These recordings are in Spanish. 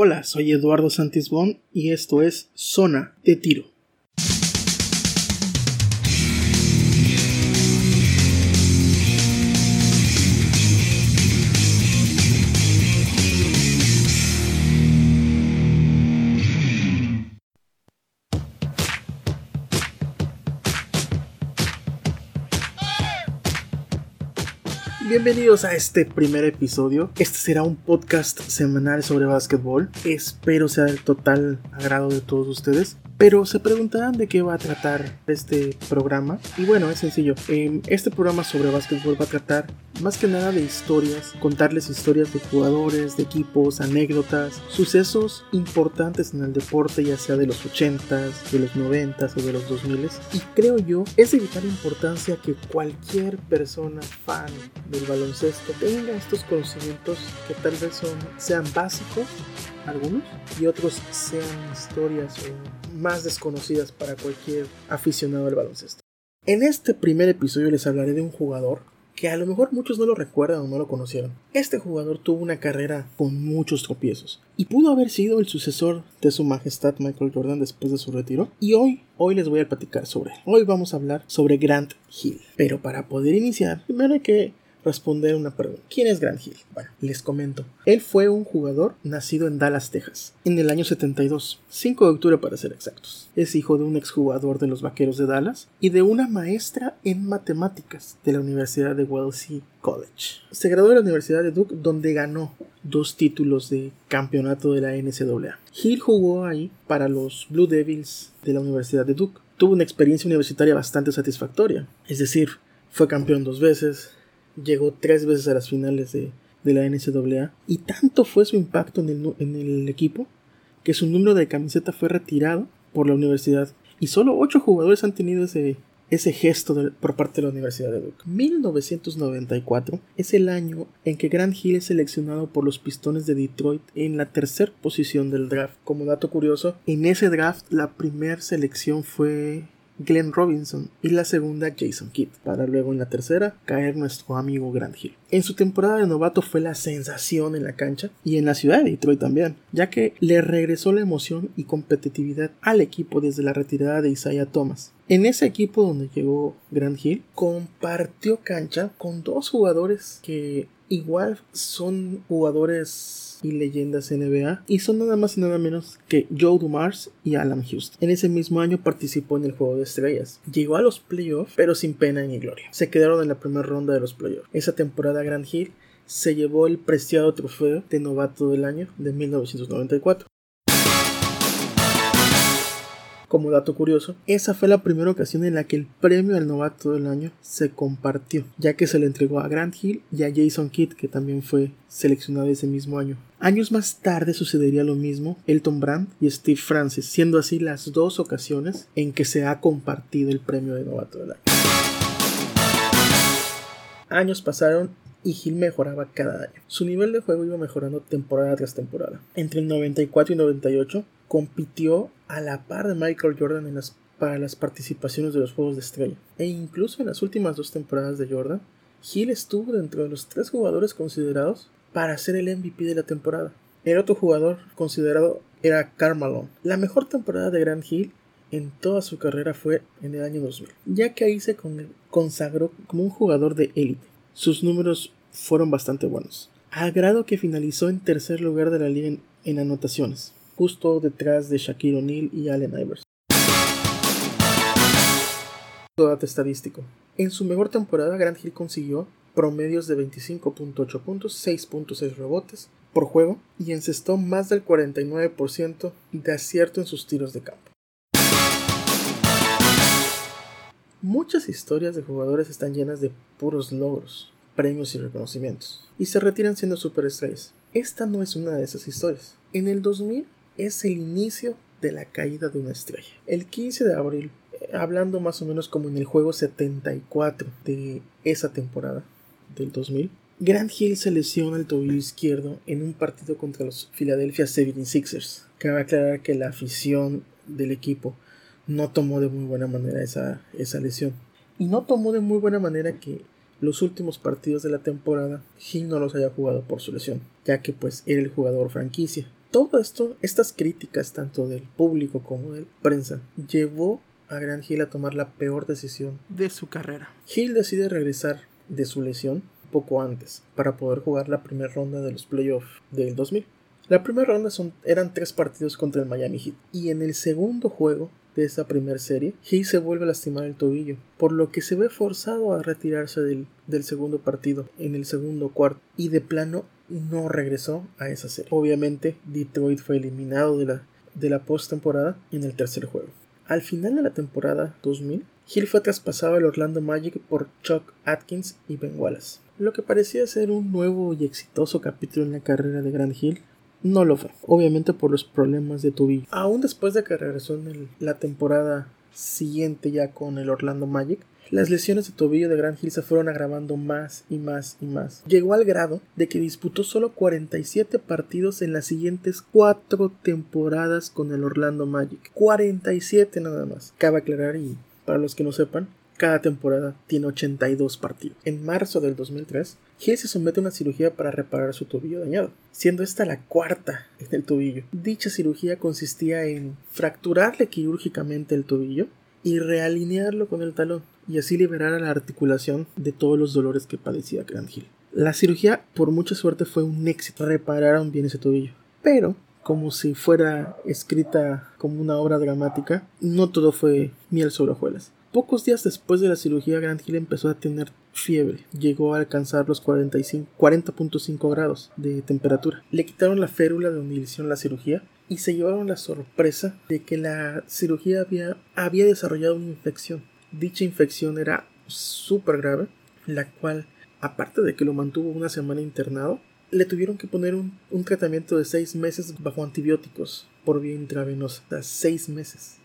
Hola, soy Eduardo Santisbón y esto es Zona de Tiro. Bienvenidos a este primer episodio. Este será un podcast semanal sobre básquetbol. Espero sea del total agrado de todos ustedes. Pero se preguntarán de qué va a tratar este programa. Y bueno, es sencillo. Em, este programa sobre básquetbol va a tratar más que nada de historias, contarles historias de jugadores, de equipos, anécdotas, sucesos importantes en el deporte, ya sea de los 80s, de los 90s o de los 2000s. Y creo yo, es de vital importancia que cualquier persona fan del baloncesto tenga estos conocimientos que tal vez son, sean básicos algunos y otros sean historias más desconocidas para cualquier aficionado al baloncesto. En este primer episodio les hablaré de un jugador que a lo mejor muchos no lo recuerdan o no lo conocieron. Este jugador tuvo una carrera con muchos tropiezos y pudo haber sido el sucesor de su majestad Michael Jordan después de su retiro. Y hoy, hoy les voy a platicar sobre él. Hoy vamos a hablar sobre Grant Hill. Pero para poder iniciar, primero hay que responder una pregunta. ¿Quién es Grant Hill? Bueno, les comento. Él fue un jugador nacido en Dallas, Texas, en el año 72, 5 de octubre para ser exactos. Es hijo de un exjugador de los Vaqueros de Dallas y de una maestra en matemáticas de la Universidad de Wellesley College. Se graduó de la Universidad de Duke donde ganó dos títulos de campeonato de la NCAA. Hill jugó ahí para los Blue Devils de la Universidad de Duke. Tuvo una experiencia universitaria bastante satisfactoria, es decir, fue campeón dos veces, llegó tres veces a las finales de, la NCAA y tanto fue su impacto en el, en el equipo que su número de camiseta fue retirado por la universidad y solo ocho jugadores han tenido ese, ese gesto por parte de la Universidad de Duke. 1994 es el año en que Grant Hill es seleccionado por los Pistones de Detroit en la tercera posición del draft. Como dato curioso, en ese draft la primera selección fue Glenn Robinson y la segunda Jason Kidd, para luego en la tercera caer nuestro amigo Grant Hill. En su temporada de novato fue la sensación en la cancha y en la ciudad de Detroit también, ya que le regresó la emoción y competitividad al equipo desde la retirada de Isaiah Thomas. En ese equipo donde llegó Grant Hill, compartió cancha con dos jugadores que igual son jugadores y leyendas NBA y son nada más y nada menos que Joe Dumars y Alan Houston. En ese mismo año participó en el Juego de Estrellas. Llegó a los playoffs pero sin pena ni gloria. Se quedaron en la primera ronda de los playoffs. Esa temporada Grand Hill se llevó el preciado trofeo de novato del año de 1994. Como dato curioso, esa fue la primera ocasión en la que el premio al novato del año se compartió, ya que se le entregó a Grant Hill y a Jason Kidd, que también fue seleccionado ese mismo año. Años más tarde sucedería lo mismo Elton Brand y Steve Francis, siendo así las dos ocasiones en que se ha compartido el premio de novato del año. Años pasaron y Hill mejoraba cada año. Su nivel de juego iba mejorando temporada tras temporada. Entre el 94 y 98 compitió a la par de Michael Jordan en las, para las participaciones de los Juegos de Estrella. E incluso en las últimas dos temporadas de Jordan, Hill estuvo dentro de los tres jugadores considerados para ser el MVP de la temporada. El otro jugador considerado era Carmelo. La mejor temporada de Grant Hill en toda su carrera fue en el año 2000, ya que ahí se consagró como un jugador de élite. Sus números fueron bastante buenos, a grado que finalizó en tercer lugar de la liga en anotaciones justo detrás de Shaquille O'Neal y Allen Iverson. Estadístico. En su mejor temporada, Grant Hill consiguió promedios de 25.8 puntos, 6.6 rebotes por juego y encestó más del 49% de acierto en sus tiros de campo. Muchas historias de jugadores están llenas de puros logros, premios y reconocimientos, y se retiran siendo superestrellas. Esta no es una de esas historias. En el 2000, es el inicio de la caída de una estrella. El 15 de abril, eh, hablando más o menos como en el juego 74 de esa temporada del 2000, Grant Hill se lesiona el tobillo izquierdo en un partido contra los Philadelphia 76ers. Cabe aclarar que la afición del equipo no tomó de muy buena manera esa, esa lesión. Y no tomó de muy buena manera que los últimos partidos de la temporada Hill no los haya jugado por su lesión, ya que pues era el jugador franquicia Todo esto, estas críticas tanto del público como de la prensa, llevó a Grant Hill a tomar la peor decisión de su carrera. Hill decide regresar de su lesión poco antes para poder jugar la primera ronda de los playoffs del 2000. La primera ronda son, eran tres partidos contra el Miami Heat y en el segundo juego de esa primera serie, Hill se vuelve a lastimar el tobillo, por lo que se ve forzado a retirarse del, del segundo partido en el segundo cuarto y de plano no regresó a esa serie. Obviamente, Detroit fue eliminado de la, de la postemporada en el tercer juego. Al final de la temporada 2000, Hill fue traspasado al Orlando Magic por Chuck Atkins y Ben Wallace. Lo que parecía ser un nuevo y exitoso capítulo en la carrera de Grant Hill no lo fue, obviamente por los problemas de tobillo. Aún después de que regresó en la temporada siguiente ya con el Orlando Magic, las lesiones de tobillo de Grant Hill se fueron agravando más y más y más. Llegó al grado de que disputó solo 47 partidos en las siguientes 4 temporadas con el Orlando Magic. 47 nada más. Cabe aclarar y para los que no sepan, cada temporada tiene 82 partidos. En marzo del 2003, Hill se somete a una cirugía para reparar su tobillo dañado, siendo esta la cuarta en el tobillo. Dicha cirugía consistía en fracturarle quirúrgicamente el tobillo y realinearlo con el talón y así liberar a la articulación de todos los dolores que padecía Grant Hill. La cirugía, por mucha suerte, fue un éxito. Repararon bien ese tobillo. Pero, como si fuera escrita como una obra dramática, no todo fue miel sobre hojuelas. Pocos días después de la cirugía, Grant Hill empezó a tener fiebre. Llegó a alcanzar los 40.5 grados de temperatura. Le quitaron la férula de donde hicieron la cirugía y se llevaron la sorpresa de que la cirugía había, había desarrollado una infección. Dicha infección era súper grave, la cual, aparte de que lo mantuvo una semana internado, le tuvieron que poner un, un tratamiento de seis meses bajo antibióticos por vía intravenosa. Seis meses.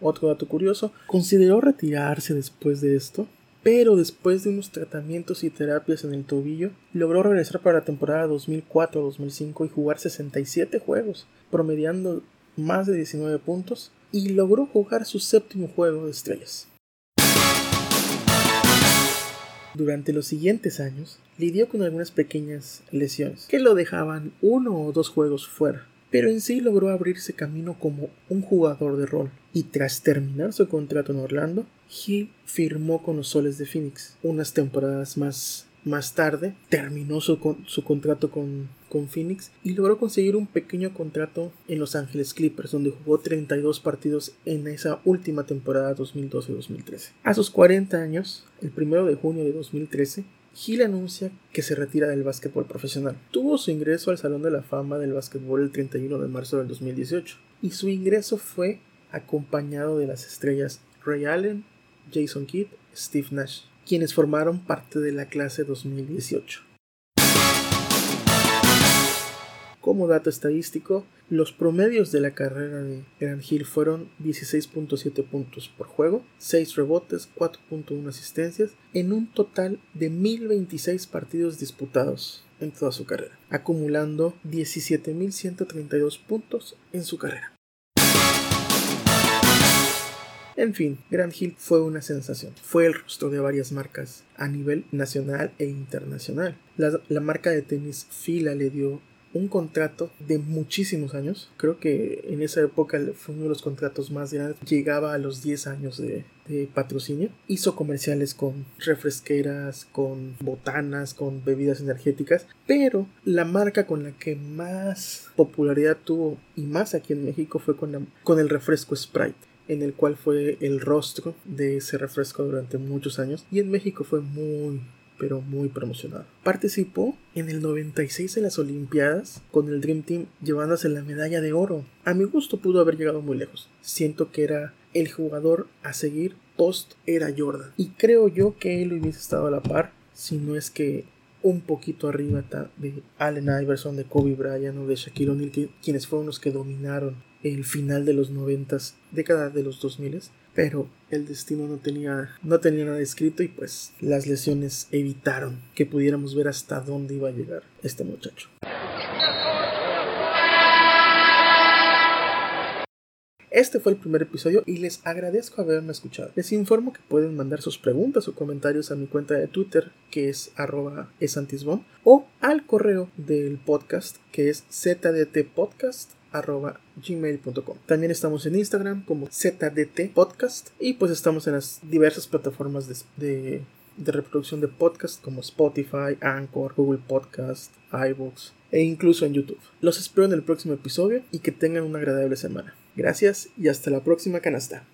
Otro dato curioso, consideró retirarse después de esto, pero después de unos tratamientos y terapias en el tobillo, logró regresar para la temporada 2004-2005 y jugar 67 juegos, promediando más de 19 puntos, y logró jugar su séptimo juego de estrellas. Durante los siguientes años, lidió con algunas pequeñas lesiones que lo dejaban uno o dos juegos fuera, pero en sí logró abrirse camino como un jugador de rol, y tras terminar su contrato en Orlando, Hill firmó con los Soles de Phoenix. Unas temporadas más, más tarde terminó su, contrato con, Phoenix y logró conseguir un pequeño contrato en Los Ángeles Clippers, donde jugó 32 partidos en esa última temporada 2012-2013. A sus 40 años, el 1 de junio de 2013, Hill anuncia que se retira del básquetbol profesional. Tuvo su ingreso al Salón de la Fama del Básquetbol el 31 de marzo del 2018 y su ingreso fue acompañado de las estrellas Ray Allen, Jason Kidd, Steve Nash, quienes formaron parte de la clase 2018. Como dato estadístico, los promedios de la carrera de Grant Hill fueron 16.7 puntos por juego, 6 rebotes, 4.1 asistencias, en un total de 1026 partidos disputados en toda su carrera, acumulando 17.132 puntos en su carrera. En fin, Grant Hill fue una sensación. Fue el rostro de varias marcas a nivel nacional e internacional. La, marca de tenis Fila le dio un contrato de muchísimos años. Creo que en esa época fue uno de los contratos más grandes. Llegaba a los 10 años de, patrocinio. Hizo comerciales con refresqueras, con botanas, con bebidas energéticas. Pero la marca con la que más popularidad tuvo y más aquí en México fue con el refresco Sprite en el cual fue el rostro de ese refresco durante muchos años y en México fue muy pero muy promocionado. Participó en el 96 en las Olimpiadas con el Dream Team llevándose la medalla de oro. A mi gusto pudo haber llegado muy lejos. Siento que era el jugador a seguir post era Jordan. Y creo yo que él hubiese estado a la par si no es que un poquito arriba de Allen Iverson, de Kobe Bryant o de Shaquille O'Neal, quienes fueron los que dominaron el final de los noventas, década de los 2000 pero el destino no tenía, no tenía nada escrito y pues las lesiones evitaron que pudiéramos ver hasta dónde iba a llegar este muchacho. Este fue el primer episodio y les agradezco haberme escuchado. Les informo que pueden mandar sus preguntas o comentarios a mi cuenta de Twitter que es arroba esantisbon o al correo del podcast que es zdtpodcast gmail.com. También estamos en Instagram como ZDT Podcast y pues estamos en las diversas plataformas de, reproducción de podcast como Spotify, Anchor, Google Podcast, iVoox e incluso en YouTube. Los espero en el próximo episodio y que tengan una agradable semana. Gracias y hasta la próxima canasta.